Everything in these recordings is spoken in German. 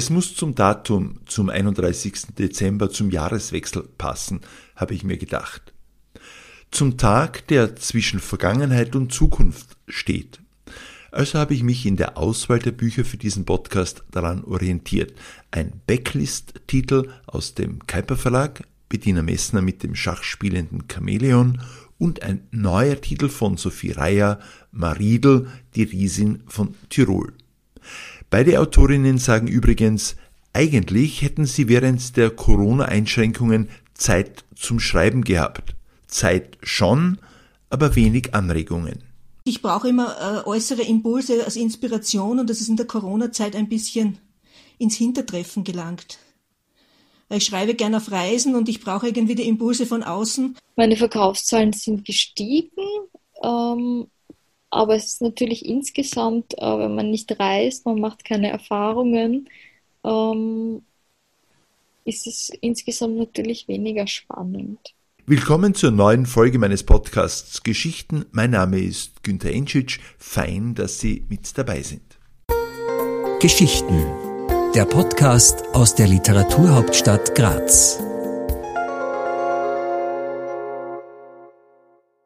Es muss zum Datum, zum 31. Dezember, zum Jahreswechsel passen, habe ich mir gedacht. Zum Tag, der zwischen Vergangenheit und Zukunft steht. Also habe ich mich in der Auswahl der Bücher für diesen Podcast daran orientiert. Ein Backlist-Titel aus dem Kuiper Verlag, Bettina Messner mit dem schachspielenden Chamäleon und ein neuer Titel von Sophie Reier, Maridel, die Riesin von Tirol. Beide Autorinnen sagen übrigens, eigentlich hätten sie während der Corona-Einschränkungen Zeit zum Schreiben gehabt. Zeit schon, aber wenig Anregungen. Ich brauche immer äh, äußere Impulse als Inspiration und das ist in der Corona-Zeit ein bisschen ins Hintertreffen gelangt. Ich schreibe gerne auf Reisen und ich brauche irgendwie die Impulse von außen. Meine Verkaufszahlen sind gestiegen, ähm, aber es ist natürlich insgesamt, äh, wenn man nicht reist, man macht keine Erfahrungen, ähm, ist es insgesamt natürlich weniger spannend. Willkommen zur neuen Folge meines Podcasts Geschichten. Mein Name ist Günter Enschitsch. Fein, dass Sie mit dabei sind. Geschichten. Der Podcast aus der Literaturhauptstadt Graz.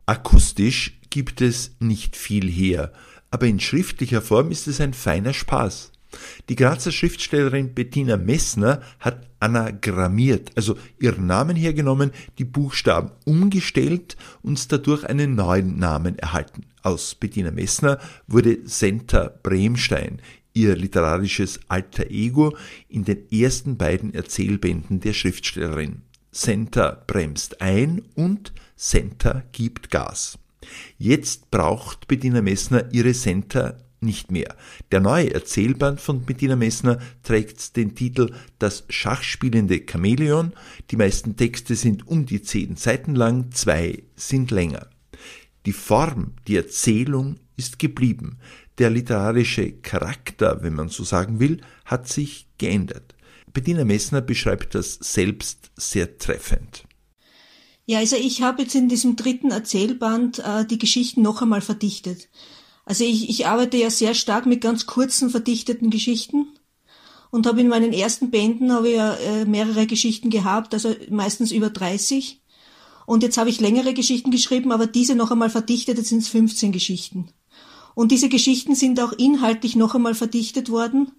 Akustisch gibt es nicht viel her, aber in schriftlicher Form ist es ein feiner Spaß. Die Grazer Schriftstellerin Bettina Messner hat anagrammiert, also ihren Namen hergenommen, die Buchstaben umgestellt und dadurch einen neuen Namen erhalten. Aus Bettina Messner wurde Senta Bremstein, ihr literarisches alter Ego in den ersten beiden Erzählbänden der Schriftstellerin. Senta bremst ein und Senta gibt Gas. Jetzt braucht Bettina Messner ihre Senta nicht mehr. Der neue Erzählband von Bettina Messner trägt den Titel Das schachspielende Chamäleon. Die meisten Texte sind um die zehn Seiten lang, zwei sind länger. Die Form, die Erzählung ist geblieben. Der literarische Charakter, wenn man so sagen will, hat sich geändert. Bettina Messner beschreibt das selbst sehr treffend. Ja, also ich habe jetzt in diesem dritten Erzählband äh, die Geschichten noch einmal verdichtet. Also ich, ich arbeite ja sehr stark mit ganz kurzen, verdichteten Geschichten und habe in meinen ersten Bänden habe ich ja äh, mehrere Geschichten gehabt, also meistens über 30. Und jetzt habe ich längere Geschichten geschrieben, aber diese noch einmal verdichtet, jetzt sind es 15 Geschichten. Und diese Geschichten sind auch inhaltlich noch einmal verdichtet worden.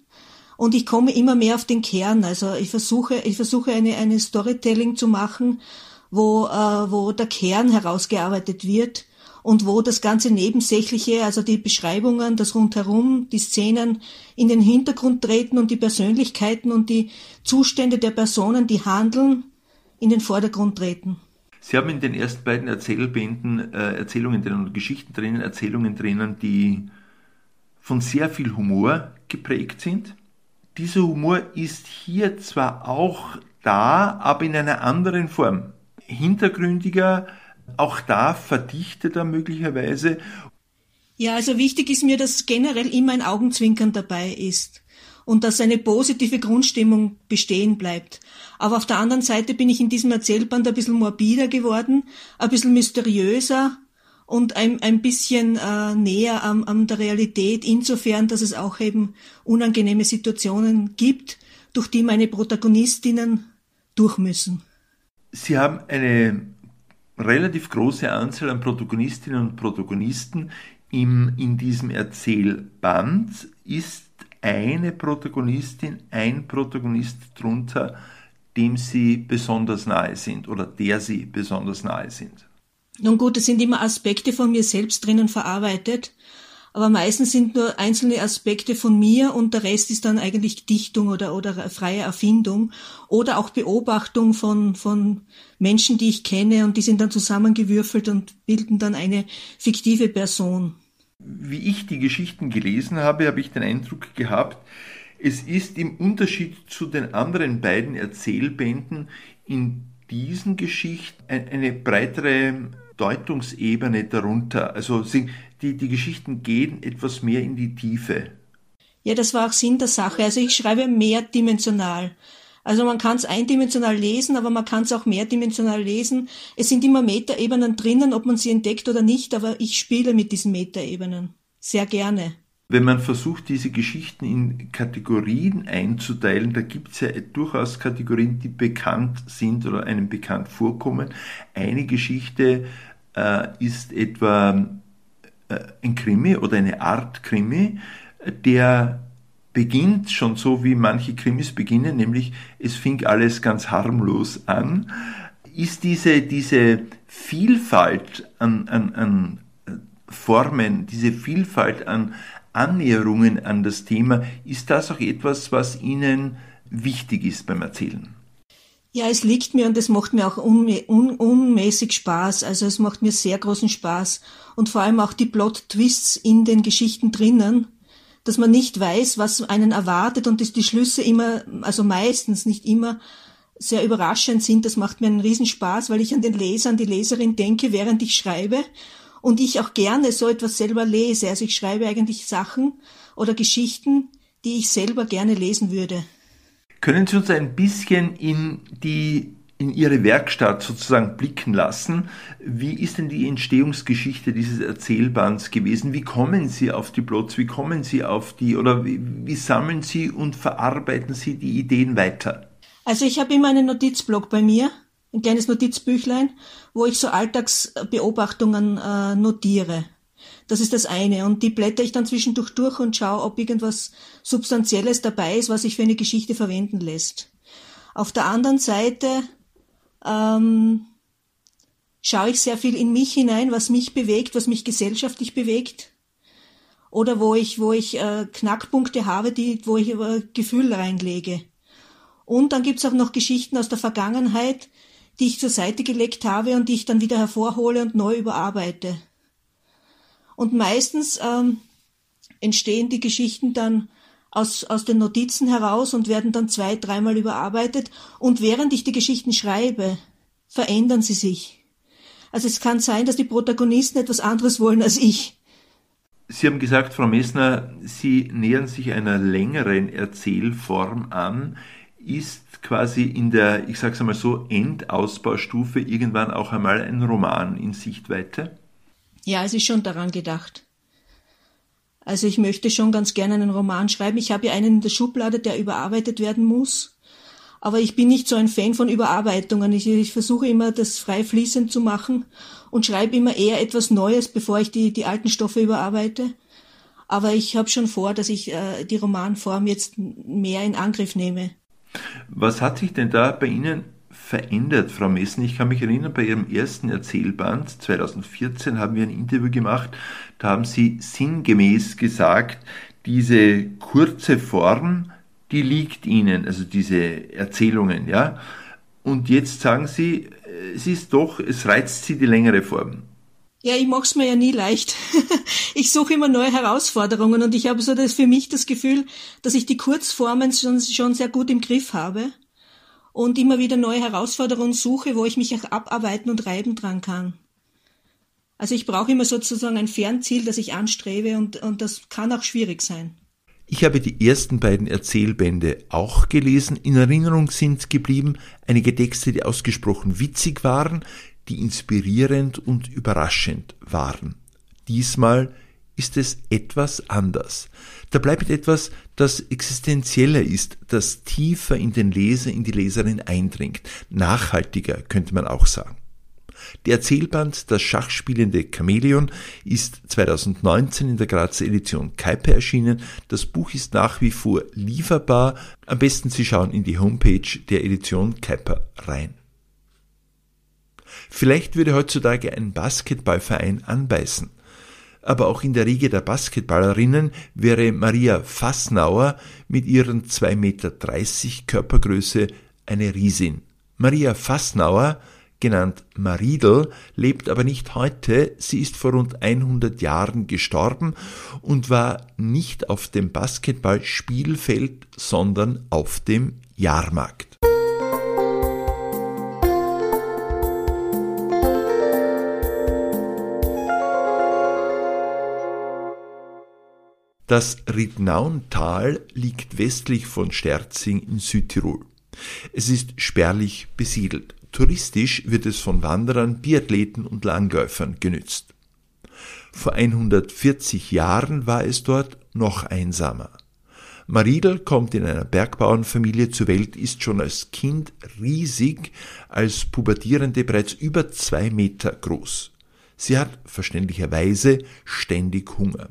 Und ich komme immer mehr auf den Kern. Also ich versuche, ich versuche eine, eine Storytelling zu machen, wo, äh, wo der Kern herausgearbeitet wird und wo das ganze Nebensächliche, also die Beschreibungen, das Rundherum, die Szenen in den Hintergrund treten und die Persönlichkeiten und die Zustände der Personen, die handeln, in den Vordergrund treten. Sie haben in den ersten beiden Erzählbänden äh, Erzählungen drinnen, Geschichten drinnen, Erzählungen drinnen, die von sehr viel Humor geprägt sind. Dieser Humor ist hier zwar auch da, aber in einer anderen Form. Hintergründiger, auch da verdichtet er möglicherweise. Ja, also wichtig ist mir, dass generell immer ein Augenzwinkern dabei ist und dass eine positive Grundstimmung bestehen bleibt. Aber auf der anderen Seite bin ich in diesem Erzählband ein bisschen morbider geworden, ein bisschen mysteriöser und ein, ein bisschen äh, näher an, an der Realität, insofern, dass es auch eben unangenehme Situationen gibt, durch die meine Protagonistinnen durch müssen. Sie haben eine relativ große Anzahl an Protagonistinnen und Protagonisten im, in diesem Erzählband. Ist eine Protagonistin, ein Protagonist drunter, dem sie besonders nahe sind oder der sie besonders nahe sind? Nun gut, es sind immer Aspekte von mir selbst drinnen verarbeitet aber meistens sind nur einzelne Aspekte von mir und der Rest ist dann eigentlich Dichtung oder, oder freie Erfindung oder auch Beobachtung von, von Menschen, die ich kenne und die sind dann zusammengewürfelt und bilden dann eine fiktive Person. Wie ich die Geschichten gelesen habe, habe ich den Eindruck gehabt, es ist im Unterschied zu den anderen beiden Erzählbänden in diesen Geschichten eine breitere Deutungsebene darunter. Also die, die Geschichten gehen etwas mehr in die Tiefe. Ja, das war auch Sinn der Sache. Also ich schreibe mehrdimensional. Also man kann es eindimensional lesen, aber man kann es auch mehrdimensional lesen. Es sind immer Metaebenen drinnen, ob man sie entdeckt oder nicht, aber ich spiele mit diesen Metaebenen. Sehr gerne. Wenn man versucht, diese Geschichten in Kategorien einzuteilen, da gibt es ja durchaus Kategorien, die bekannt sind oder einem bekannt vorkommen. Eine Geschichte äh, ist etwa äh, ein Krimi oder eine Art Krimi, der beginnt schon so, wie manche Krimis beginnen, nämlich es fing alles ganz harmlos an. Ist diese, diese Vielfalt an, an, an Formen, diese Vielfalt an Annäherungen an das Thema, ist das auch etwas, was Ihnen wichtig ist beim Erzählen? Ja, es liegt mir und es macht mir auch unmä un unmäßig Spaß. Also es macht mir sehr großen Spaß. Und vor allem auch die Plot-Twists in den Geschichten drinnen, dass man nicht weiß, was einen erwartet und dass die Schlüsse immer, also meistens nicht immer, sehr überraschend sind. Das macht mir einen Riesenspaß, weil ich an den Leser, an die Leserin denke, während ich schreibe und ich auch gerne so etwas selber lese. Also ich schreibe eigentlich Sachen oder Geschichten, die ich selber gerne lesen würde. Können Sie uns ein bisschen in die in Ihre Werkstatt sozusagen blicken lassen. Wie ist denn die Entstehungsgeschichte dieses Erzählbands gewesen? Wie kommen Sie auf die Plots? Wie kommen Sie auf die oder wie, wie sammeln Sie und verarbeiten Sie die Ideen weiter? Also ich habe immer einen Notizblock bei mir ein kleines Notizbüchlein, wo ich so Alltagsbeobachtungen äh, notiere. Das ist das eine. Und die blätter ich dann zwischendurch durch und schaue, ob irgendwas Substanzielles dabei ist, was sich für eine Geschichte verwenden lässt. Auf der anderen Seite ähm, schaue ich sehr viel in mich hinein, was mich bewegt, was mich gesellschaftlich bewegt. Oder wo ich, wo ich äh, Knackpunkte habe, die, wo ich äh, Gefühl reinlege. Und dann gibt's auch noch Geschichten aus der Vergangenheit, die ich zur Seite gelegt habe und die ich dann wieder hervorhole und neu überarbeite. Und meistens ähm, entstehen die Geschichten dann aus, aus den Notizen heraus und werden dann zwei, dreimal überarbeitet. Und während ich die Geschichten schreibe, verändern sie sich. Also es kann sein, dass die Protagonisten etwas anderes wollen als ich. Sie haben gesagt, Frau Messner, Sie nähern sich einer längeren Erzählform an. Ist quasi in der, ich sag's einmal so, Endausbaustufe irgendwann auch einmal ein Roman in Sichtweite? Ja, es ist schon daran gedacht. Also ich möchte schon ganz gerne einen Roman schreiben. Ich habe ja einen in der Schublade, der überarbeitet werden muss. Aber ich bin nicht so ein Fan von Überarbeitungen. Ich, ich versuche immer, das frei fließend zu machen und schreibe immer eher etwas Neues, bevor ich die, die alten Stoffe überarbeite. Aber ich habe schon vor, dass ich äh, die Romanform jetzt mehr in Angriff nehme. Was hat sich denn da bei Ihnen verändert, Frau Messen? Ich kann mich erinnern, bei Ihrem ersten Erzählband 2014 haben wir ein Interview gemacht, da haben Sie sinngemäß gesagt, diese kurze Form, die liegt Ihnen, also diese Erzählungen, ja. Und jetzt sagen Sie, es ist doch, es reizt Sie die längere Form. Ja, ich mach's mir ja nie leicht. ich suche immer neue Herausforderungen und ich habe so das für mich das Gefühl, dass ich die Kurzformen schon, schon sehr gut im Griff habe und immer wieder neue Herausforderungen suche, wo ich mich auch abarbeiten und reiben dran kann. Also ich brauche immer sozusagen ein Fernziel, das ich anstrebe und, und das kann auch schwierig sein. Ich habe die ersten beiden Erzählbände auch gelesen. In Erinnerung sind geblieben einige Texte, die ausgesprochen witzig waren, die inspirierend und überraschend waren. Diesmal ist es etwas anders. Da bleibt etwas, das existenzieller ist, das tiefer in den Leser, in die Leserin eindringt. Nachhaltiger könnte man auch sagen. Der Erzählband Das schachspielende Chamäleon ist 2019 in der Grazer Edition Kaipe erschienen. Das Buch ist nach wie vor lieferbar. Am besten Sie schauen in die Homepage der Edition Kaiper rein. Vielleicht würde heutzutage ein Basketballverein anbeißen. Aber auch in der Riege der Basketballerinnen wäre Maria Fassnauer mit ihren 2,30 Meter Körpergröße eine Riesin. Maria Fassnauer, genannt Maridel, lebt aber nicht heute, sie ist vor rund 100 Jahren gestorben und war nicht auf dem Basketballspielfeld, sondern auf dem Jahrmarkt. Das Riednauntal liegt westlich von Sterzing in Südtirol. Es ist spärlich besiedelt. Touristisch wird es von Wanderern, Biathleten und Langläufern genützt. Vor 140 Jahren war es dort noch einsamer. Maridel kommt in einer Bergbauernfamilie zur Welt, ist schon als Kind riesig, als Pubertierende bereits über zwei Meter groß. Sie hat verständlicherweise ständig Hunger.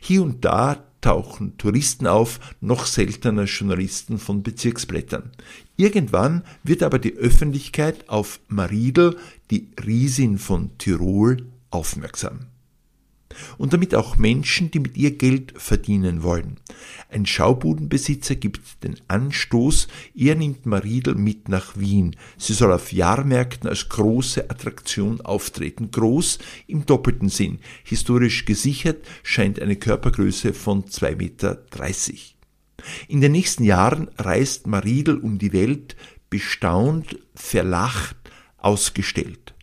Hier und da tauchen Touristen auf, noch seltener Journalisten von Bezirksblättern. Irgendwann wird aber die Öffentlichkeit auf Maridel, die Riesin von Tirol, aufmerksam und damit auch Menschen, die mit ihr Geld verdienen wollen. Ein Schaubudenbesitzer gibt den Anstoß, er nimmt Mariedl mit nach Wien. Sie soll auf Jahrmärkten als große Attraktion auftreten. Groß im doppelten Sinn. Historisch gesichert scheint eine Körpergröße von 2,30 Meter. In den nächsten Jahren reist Mariedl um die Welt, bestaunt, verlacht, ausgestellt.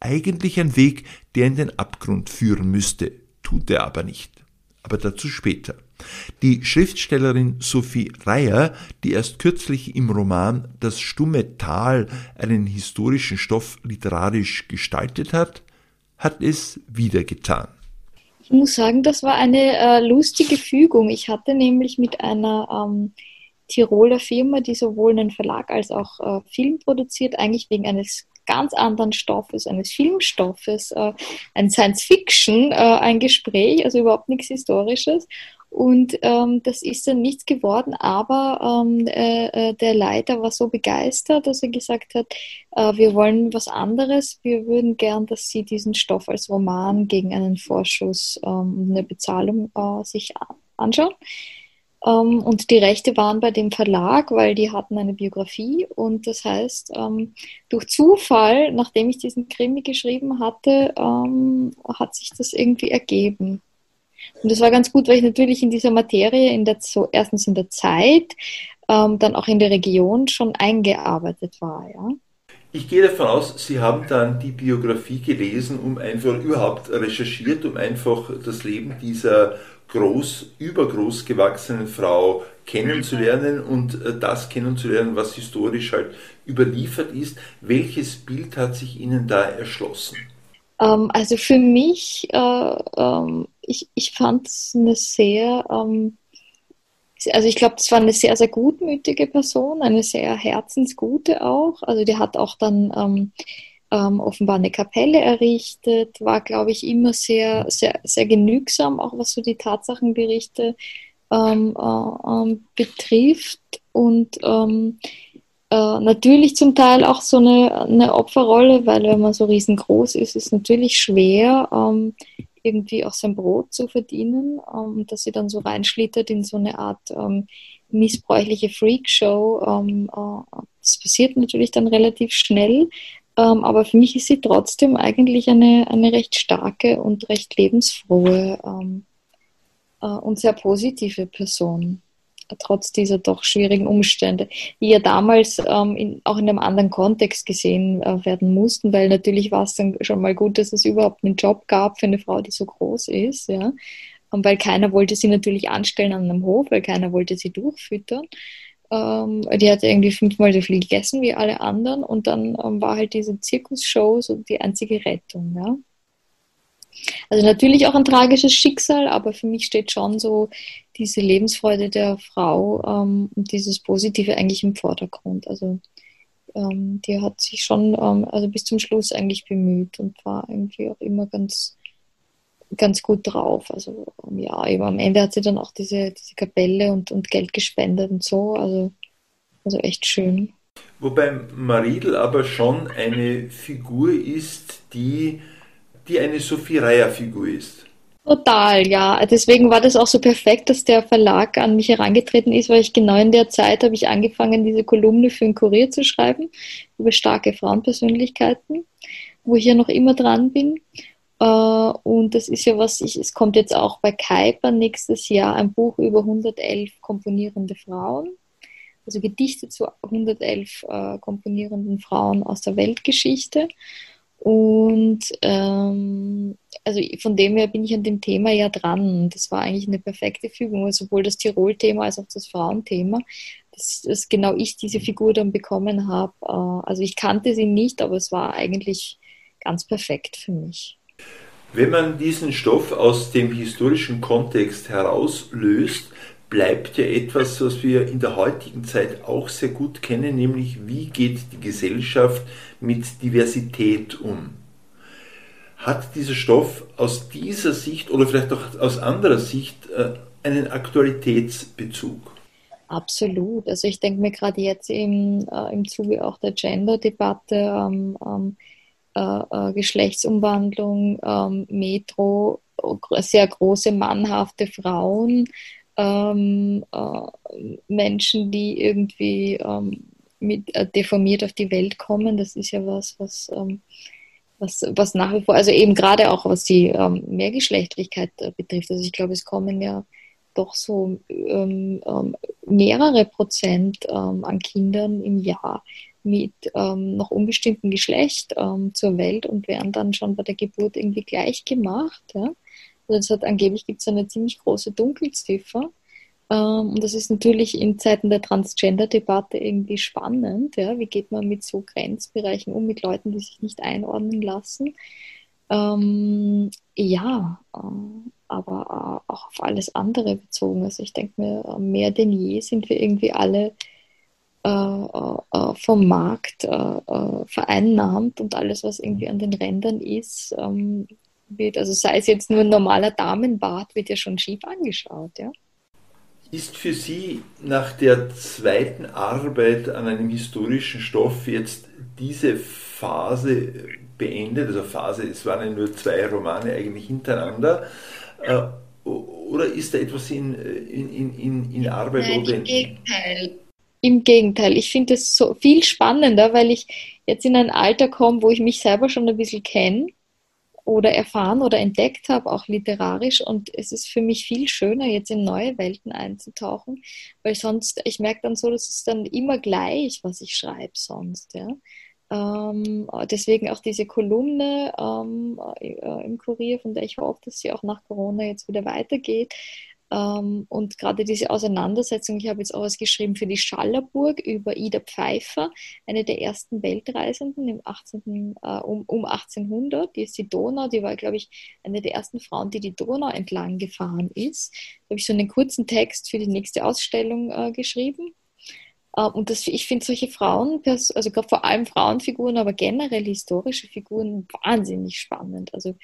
Eigentlich ein Weg, der in den Abgrund führen müsste, tut er aber nicht. Aber dazu später. Die Schriftstellerin Sophie Reyer, die erst kürzlich im Roman Das stumme Tal einen historischen Stoff literarisch gestaltet hat, hat es wieder getan. Ich muss sagen, das war eine äh, lustige Fügung. Ich hatte nämlich mit einer ähm, Tiroler Firma, die sowohl einen Verlag als auch äh, Film produziert, eigentlich wegen eines ganz anderen Stoffes, eines Filmstoffes, äh, ein Science Fiction, äh, ein Gespräch, also überhaupt nichts Historisches. Und ähm, das ist dann nichts geworden, aber ähm, äh, äh, der Leiter war so begeistert, dass er gesagt hat, äh, wir wollen was anderes, wir würden gern, dass Sie diesen Stoff als Roman gegen einen Vorschuss ähm, eine Bezahlung äh, sich anschauen. Ähm, und die Rechte waren bei dem Verlag, weil die hatten eine Biografie. Und das heißt, ähm, durch Zufall, nachdem ich diesen Krimi geschrieben hatte, ähm, hat sich das irgendwie ergeben. Und das war ganz gut, weil ich natürlich in dieser Materie, in der, so, erstens in der Zeit, ähm, dann auch in der Region schon eingearbeitet war. Ja. Ich gehe davon aus, Sie haben dann die Biografie gelesen, um einfach überhaupt recherchiert, um einfach das Leben dieser groß, übergroß gewachsenen Frau kennenzulernen und äh, das kennenzulernen, was historisch halt überliefert ist. Welches Bild hat sich Ihnen da erschlossen? Ähm, also für mich, äh, ähm, ich, ich fand es eine sehr, ähm, also ich glaube, das war eine sehr, sehr gutmütige Person, eine sehr herzensgute auch. Also die hat auch dann ähm, ähm, offenbar eine Kapelle errichtet, war, glaube ich, immer sehr, sehr, sehr genügsam, auch was so die Tatsachenberichte ähm, äh, ähm, betrifft. Und ähm, äh, natürlich zum Teil auch so eine, eine Opferrolle, weil wenn man so riesengroß ist, ist es natürlich schwer, ähm, irgendwie auch sein Brot zu verdienen, ähm, dass sie dann so reinschlittert in so eine Art missbräuchliche Freakshow. Äh, das passiert natürlich dann relativ schnell. Ähm, aber für mich ist sie trotzdem eigentlich eine, eine recht starke und recht lebensfrohe ähm, äh, und sehr positive Person, trotz dieser doch schwierigen Umstände, die ja damals ähm, in, auch in einem anderen Kontext gesehen äh, werden mussten, weil natürlich war es dann schon mal gut, dass es überhaupt einen Job gab für eine Frau, die so groß ist, ja. Und weil keiner wollte sie natürlich anstellen an einem Hof, weil keiner wollte sie durchfüttern. Ähm, die hat irgendwie fünfmal so viel gegessen wie alle anderen und dann ähm, war halt diese Zirkusshow so die einzige Rettung. Ja? Also natürlich auch ein tragisches Schicksal, aber für mich steht schon so diese Lebensfreude der Frau ähm, und dieses Positive eigentlich im Vordergrund. Also ähm, die hat sich schon ähm, also bis zum Schluss eigentlich bemüht und war irgendwie auch immer ganz ganz gut drauf. Also ja, eben am Ende hat sie dann auch diese, diese Kapelle und, und Geld gespendet und so. Also, also echt schön. Wobei Maridl aber schon eine Figur ist, die, die eine Sophie Reier-Figur ist. Total, ja. Deswegen war das auch so perfekt, dass der Verlag an mich herangetreten ist, weil ich genau in der Zeit habe ich angefangen, diese Kolumne für den Kurier zu schreiben über starke Frauenpersönlichkeiten, wo ich ja noch immer dran bin. Äh, und das ist ja was, ich, es kommt jetzt auch bei Kuiper nächstes Jahr ein Buch über 111 komponierende Frauen, also Gedichte zu 111 äh, komponierenden Frauen aus der Weltgeschichte. Und ähm, also von dem her bin ich an dem Thema ja dran. Das war eigentlich eine perfekte Fügung, sowohl das Tirol-Thema als auch das Frauenthema, dass, dass genau ich diese Figur dann bekommen habe. Äh, also ich kannte sie nicht, aber es war eigentlich ganz perfekt für mich. Wenn man diesen Stoff aus dem historischen Kontext herauslöst, bleibt ja etwas, was wir in der heutigen Zeit auch sehr gut kennen, nämlich wie geht die Gesellschaft mit Diversität um. Hat dieser Stoff aus dieser Sicht oder vielleicht auch aus anderer Sicht äh, einen Aktualitätsbezug? Absolut. Also ich denke mir gerade jetzt im, äh, im Zuge auch der Gender-Debatte, ähm, ähm, äh, äh, Geschlechtsumwandlung, ähm, Metro, sehr große mannhafte Frauen, ähm, äh, Menschen, die irgendwie ähm, mit, äh, deformiert auf die Welt kommen. Das ist ja was, was, ähm, was, was nach wie vor, also eben gerade auch was die ähm, Mehrgeschlechtlichkeit äh, betrifft. Also ich glaube, es kommen ja doch so ähm, mehrere Prozent an Kindern im Jahr mit ähm, noch unbestimmtem Geschlecht ähm, zur Welt und werden dann schon bei der Geburt irgendwie gleich gemacht. Ja? Also hat, angeblich gibt es eine ziemlich große Dunkelziffer. Ähm, und das ist natürlich in Zeiten der Transgender-Debatte irgendwie spannend. Ja? Wie geht man mit so Grenzbereichen um, mit Leuten, die sich nicht einordnen lassen? Ähm, ja, äh, aber äh, auch auf alles andere bezogen. Also ich denke mir, mehr denn je sind wir irgendwie alle äh, äh, äh vom Markt äh, äh, vereinnahmt und alles, was irgendwie an den Rändern ist, ähm, wird, also sei es jetzt nur ein normaler Damenbart, wird ja schon schief angeschaut, ja. Ist für Sie nach der zweiten Arbeit an einem historischen Stoff jetzt diese Phase beendet? Also Phase, es waren ja nur zwei Romane eigentlich hintereinander. Äh, oder ist da etwas in, in, in, in Arbeit? Nein, oder im Gegenteil. Im Gegenteil, ich finde es so viel spannender, weil ich jetzt in ein Alter komme, wo ich mich selber schon ein bisschen kenne oder erfahren oder entdeckt habe, auch literarisch. Und es ist für mich viel schöner, jetzt in neue Welten einzutauchen, weil sonst, ich merke dann so, dass es dann immer gleich, was ich schreibe sonst. Ja. Ähm, deswegen auch diese Kolumne ähm, äh, im Kurier, von der ich hoffe, dass sie auch nach Corona jetzt wieder weitergeht, und gerade diese Auseinandersetzung, ich habe jetzt auch was geschrieben für die Schallerburg über Ida Pfeiffer, eine der ersten Weltreisenden im 18., äh, um, um 1800. Die ist die Donau, die war, glaube ich, eine der ersten Frauen, die die Donau entlang gefahren ist. Da habe ich so einen kurzen Text für die nächste Ausstellung äh, geschrieben. Äh, und das, ich finde solche Frauen, also vor allem Frauenfiguren, aber generell historische Figuren wahnsinnig spannend. Also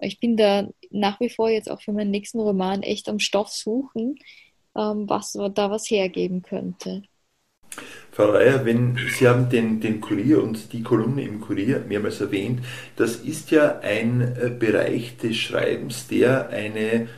ich bin da nach wie vor jetzt auch für meinen nächsten Roman echt am Stoff suchen, ähm, was da was hergeben könnte. Frau Reier, wenn Sie haben den, den Kurier und die Kolumne im Kurier mehrmals erwähnt, das ist ja ein äh, Bereich des Schreibens, der eine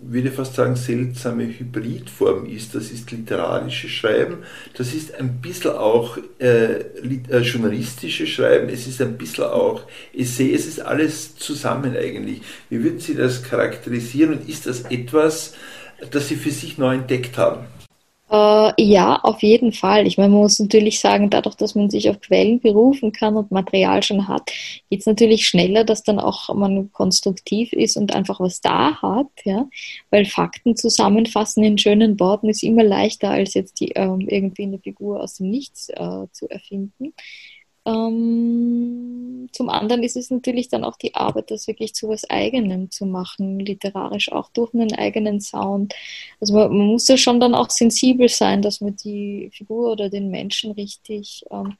würde fast sagen, seltsame Hybridform ist. Das ist literarisches Schreiben, das ist ein bisschen auch äh, äh, journalistisches Schreiben, es ist ein bisschen auch Essay, es ist alles zusammen eigentlich. Wie würden Sie das charakterisieren und ist das etwas, das Sie für sich neu entdeckt haben? Äh, ja, auf jeden Fall. Ich meine, man muss natürlich sagen, dadurch, dass man sich auf Quellen berufen kann und Material schon hat, geht es natürlich schneller, dass dann auch man konstruktiv ist und einfach was da hat, ja. Weil Fakten zusammenfassen in schönen Worten ist immer leichter, als jetzt die, ähm, irgendwie eine Figur aus dem Nichts äh, zu erfinden. Ähm, zum anderen ist es natürlich dann auch die Arbeit, das wirklich zu was Eigenem zu machen, literarisch auch durch einen eigenen Sound. Also man, man muss ja schon dann auch sensibel sein, dass man die Figur oder den Menschen richtig ähm,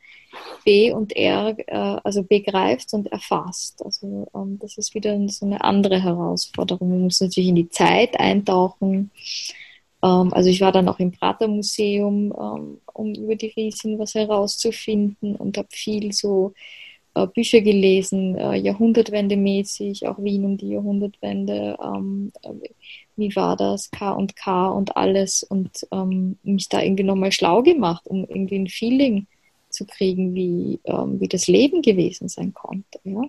B und R, äh, also begreift und erfasst. Also ähm, das ist wieder so eine andere Herausforderung. Man muss natürlich in die Zeit eintauchen. Ähm, also ich war dann auch im Prater-Museum, ähm, um über die Riesin was herauszufinden und habe viel so äh, Bücher gelesen, äh, Jahrhundertwende-mäßig, auch Wien um die Jahrhundertwende, ähm, äh, wie war das, K und K und alles und mich da irgendwie nochmal schlau gemacht, um irgendwie ein Feeling zu kriegen, wie, wie das Leben gewesen sein konnte. Ja?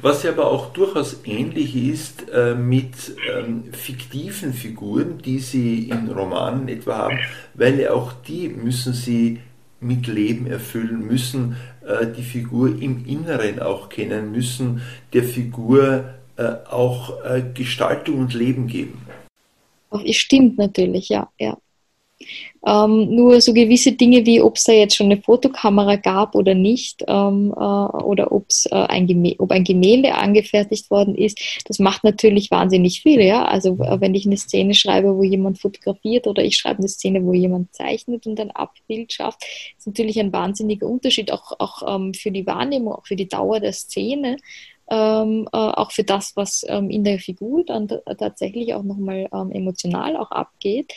Was ja aber auch durchaus ähnlich ist äh, mit ähm, fiktiven Figuren, die Sie in Romanen etwa haben, weil ja auch die müssen Sie mit Leben erfüllen, müssen äh, die Figur im Inneren auch kennen, müssen der Figur äh, auch äh, Gestaltung und Leben geben. Stimmt natürlich, ja, ja. Ähm, nur so gewisse Dinge wie, ob es da jetzt schon eine Fotokamera gab oder nicht, ähm, äh, oder ob's, äh, ein ob ein Gemälde angefertigt worden ist, das macht natürlich wahnsinnig viel. Ja? Also äh, wenn ich eine Szene schreibe, wo jemand fotografiert oder ich schreibe eine Szene, wo jemand zeichnet und ein Abbild schafft, ist natürlich ein wahnsinniger Unterschied, auch, auch ähm, für die Wahrnehmung, auch für die Dauer der Szene. Ähm, äh, auch für das, was ähm, in der Figur dann tatsächlich auch nochmal ähm, emotional auch abgeht.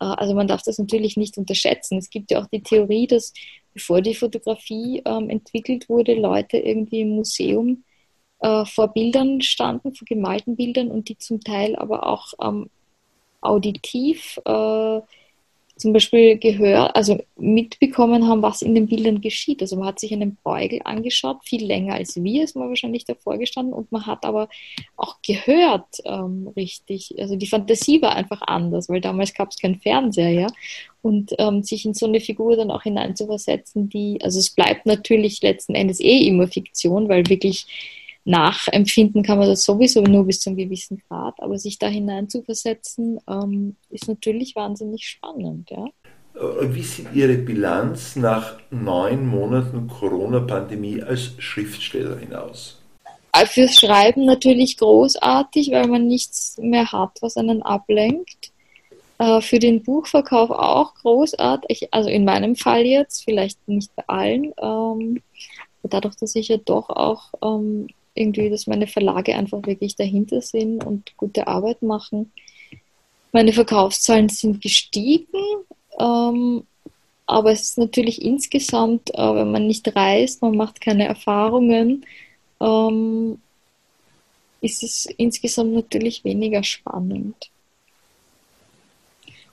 Äh, also man darf das natürlich nicht unterschätzen. Es gibt ja auch die Theorie, dass bevor die Fotografie ähm, entwickelt wurde, Leute irgendwie im Museum äh, vor Bildern standen, vor gemalten Bildern und die zum Teil aber auch ähm, auditiv äh, zum Beispiel gehört, also mitbekommen haben, was in den Bildern geschieht. Also man hat sich einen Beugel angeschaut, viel länger als wir, ist man wahrscheinlich davor gestanden und man hat aber auch gehört ähm, richtig. Also die Fantasie war einfach anders, weil damals gab es keinen Fernseher, ja. Und ähm, sich in so eine Figur dann auch hineinzuversetzen, die, also es bleibt natürlich letzten Endes eh immer Fiktion, weil wirklich nachempfinden kann man das sowieso nur bis zu einem gewissen Grad, aber sich da hinein zu versetzen, ähm, ist natürlich wahnsinnig spannend. Ja. Äh, wie sieht Ihre Bilanz nach neun Monaten Corona-Pandemie als Schriftstellerin aus? Äh, fürs Schreiben natürlich großartig, weil man nichts mehr hat, was einen ablenkt. Äh, für den Buchverkauf auch großartig, also in meinem Fall jetzt, vielleicht nicht bei allen. Ähm, dadurch, dass ich ja doch auch ähm, irgendwie, dass meine Verlage einfach wirklich dahinter sind und gute Arbeit machen. Meine Verkaufszahlen sind gestiegen, ähm, aber es ist natürlich insgesamt, äh, wenn man nicht reist, man macht keine Erfahrungen, ähm, ist es insgesamt natürlich weniger spannend.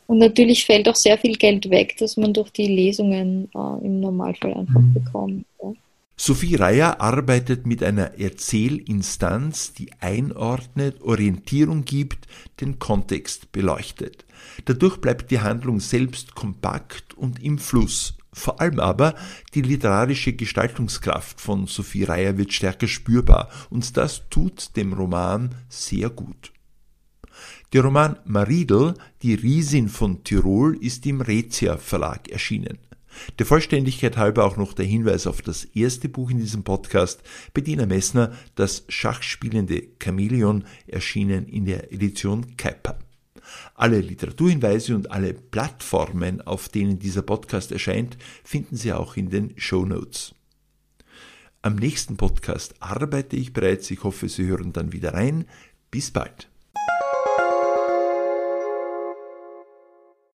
Und natürlich fällt auch sehr viel Geld weg, das man durch die Lesungen äh, im Normalfall einfach mhm. bekommt. Ja. Sophie Reier arbeitet mit einer Erzählinstanz, die einordnet, Orientierung gibt, den Kontext beleuchtet. Dadurch bleibt die Handlung selbst kompakt und im Fluss. Vor allem aber die literarische Gestaltungskraft von Sophie Reier wird stärker spürbar und das tut dem Roman sehr gut. Der Roman Maridel, die Riesin von Tirol, ist im Rezia Verlag erschienen. Der Vollständigkeit halber auch noch der Hinweis auf das erste Buch in diesem Podcast, Bettina Messner, das schachspielende Chamäleon, erschienen in der Edition Kuiper. Alle Literaturhinweise und alle Plattformen, auf denen dieser Podcast erscheint, finden Sie auch in den Show Notes. Am nächsten Podcast arbeite ich bereits. Ich hoffe, Sie hören dann wieder rein. Bis bald.